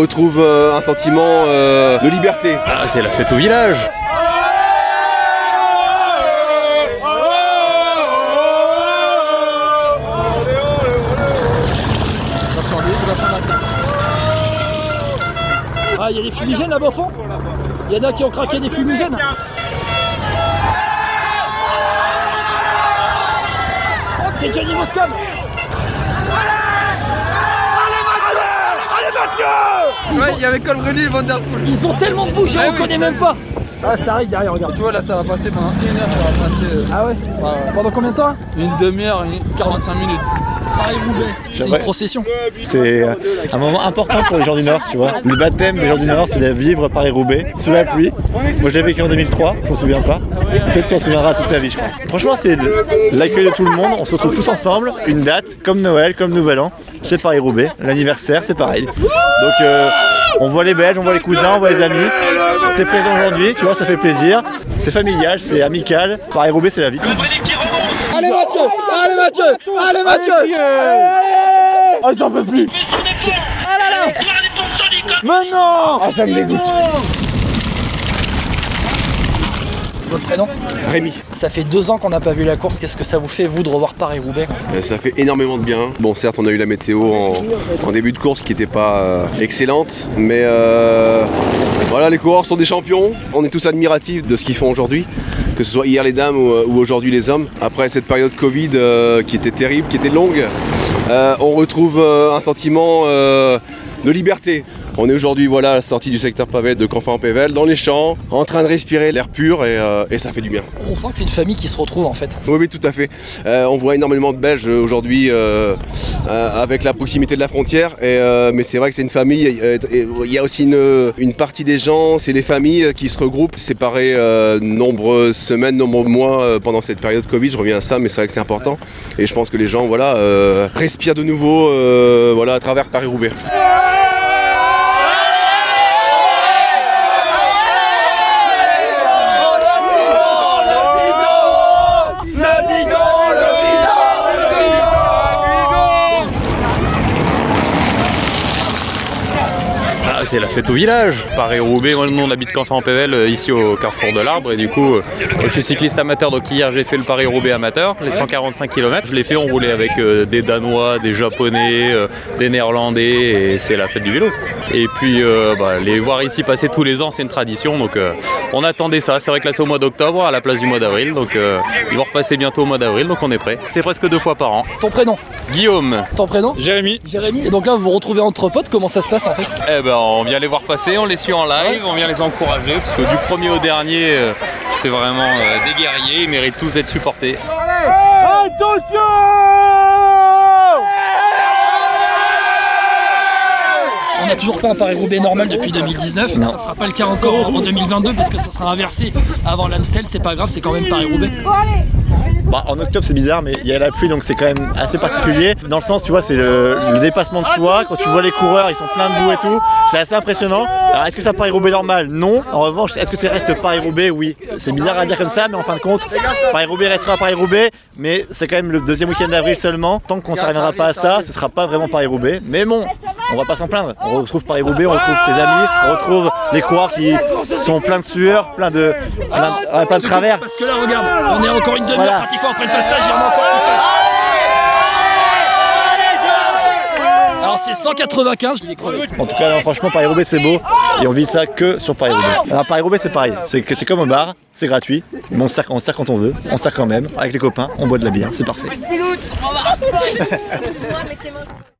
retrouve euh, un sentiment euh, de liberté. Ah, c'est la fête au village. Ah, il y a des fumigènes là-bas au fond? Il y en a qui ont craqué des fumigènes C'est Johnny Moscone Ouais, il y avait Colbrelli et Van Der Poel. Ils ont tellement de bouches, je Ah ne oui. reconnais même pas Ah, ça arrive derrière, regarde. Tu vois, là, ça va passer pendant une heure, ça va passer. euh, Ah ouais ouais. Pendant combien de temps Une demi-heure, une- 45 minutes. Paris-Roubaix. C'est une procession. C'est euh, un moment important pour les gens du Nord, tu vois. Le baptême des gens du Nord, c'est de vivre Paris-Roubaix sous la pluie. Moi, je l'ai vécu en 2003, je m'en souviens pas. Peut-être tu t'en souviendras toute ta vie, je crois. Franchement, c'est le- l'accueil de tout le monde. On se retrouve tous ensemble. Une date, comme Noël, comme Nouvel An. C'est Paris-Roubaix. L'anniversaire, c'est pareil. Donc, euh, on voit les Belges, on voit les cousins, on voit les amis. T'es présent aujourd'hui, tu vois, ça fait plaisir. C'est familial, c'est amical. Paris-Roubaix, c'est la vie. Allez Mathieu Allez Mathieu Allez Mathieu Ah, j'en peux plus Mais non Ah, ça me dégoûte Votre prénom Rémi, Ça fait deux ans qu'on n'a pas vu la course. Qu'est-ce que ça vous fait, vous, de revoir Paris-Roubaix euh, ça fait énormément de bien. Bon, certes, on a eu la météo en, en début de course qui n'était pas euh, excellente, mais euh, voilà, les coureurs sont des champions. On est tous admiratifs de ce qu'ils font aujourd'hui, que ce soit hier les dames ou, ou aujourd'hui les hommes. Après cette période Covid qui était terrible, qui était longue, on retrouve un sentiment de liberté. On est aujourd'hui voilà, à la sortie du secteur pavé de Canfin-en-Pével, dans les champs, en train de respirer l'air pur et, euh, et ça fait du bien. On sent que c'est une famille qui se retrouve en fait. Oui, oui, tout à fait. Euh, on voit énormément de Belges euh, aujourd'hui euh, avec la proximité de la frontière, et, mais c'est vrai que c'est une famille. Il y a aussi une, une partie des gens, c'est les familles qui se regroupent, séparées nombreuses semaines, nombreux mois pendant cette période Covid. Je reviens à ça, mais c'est vrai que c'est important. Et je pense que les gens, voilà, respirent de nouveau, voilà, à travers Paris-Roubaix. Ah, c'est la fête au village. Paris-Roubaix, moi, nous on habite Canfin-en-Pével, euh, ici au carrefour de l'Arbre. Et du coup, euh, je suis cycliste amateur. Donc hier, j'ai fait le Paris-Roubaix amateur, les 145 km. Je l'ai fait, on roulait avec euh, des Danois, des Japonais, euh, des Néerlandais. Et c'est la fête du vélo. Et puis, euh, bah, les voir ici passer tous les ans, c'est une tradition. Donc euh, on attendait ça. C'est vrai que là, c'est au mois d'octobre, à la place du mois d'avril. Donc euh, ils vont repasser bientôt au mois d'avril. Donc on est prêt. C'est presque deux fois par an. Ton prénom? Guillaume. Ton prénom? Jérémy. Jérémy. Et donc là, vous vous retrouvez entre potes. Comment ça se passe en fait? Eh ben, on vient les voir passer, on les suit en live, on vient les encourager, parce que du premier au dernier, euh, c'est vraiment euh, des guerriers, ils méritent tous d'être supportés. N'a toujours pas un Paris-Roubaix normal depuis 2019. Ça sera pas le cas encore en 2022 parce que ça sera inversé avant l'Amstel. C'est pas grave, c'est quand même Paris-Roubaix. Bah, en octobre c'est bizarre mais il y a la pluie donc c'est quand même assez particulier. Dans le sens tu vois c'est le, le dépassement de soi, quand tu vois les coureurs ils sont pleins de boue et tout, c'est assez impressionnant. Alors est-ce que ça Paris-Roubaix normal? Non. En revanche est-ce que c'est reste Paris-Roubaix Oui. C'est bizarre à dire comme ça mais en fin de compte Paris-Roubaix restera Paris-Roubaix mais c'est quand même le deuxième week-end d'avril seulement. Tant qu'on ne s'arrêtera pas à ça ce sera pas vraiment Paris-Roubaix. Mais bon on va pas s'en plaindre. On retrouve Paris-Roubaix, on retrouve ses amis, on retrouve les coureurs qui sont pleins de sueur, plein de, plein, de travers. Parce que là, regarde, on est encore une demi-heure Voilà. pratiquement après le passage. Il y a encore qui passent. Alors c'est 195, il est crevé. En tout cas, non, franchement, Paris-Roubaix, c'est beau. Et on vit ça que sur Paris-Roubaix. Alors, Paris-Roubaix, c'est pareil. C'est comme au bar, c'est gratuit. Mais on sert, on sert quand on veut. On sert quand même. Avec les copains, on boit de la bière. C'est parfait.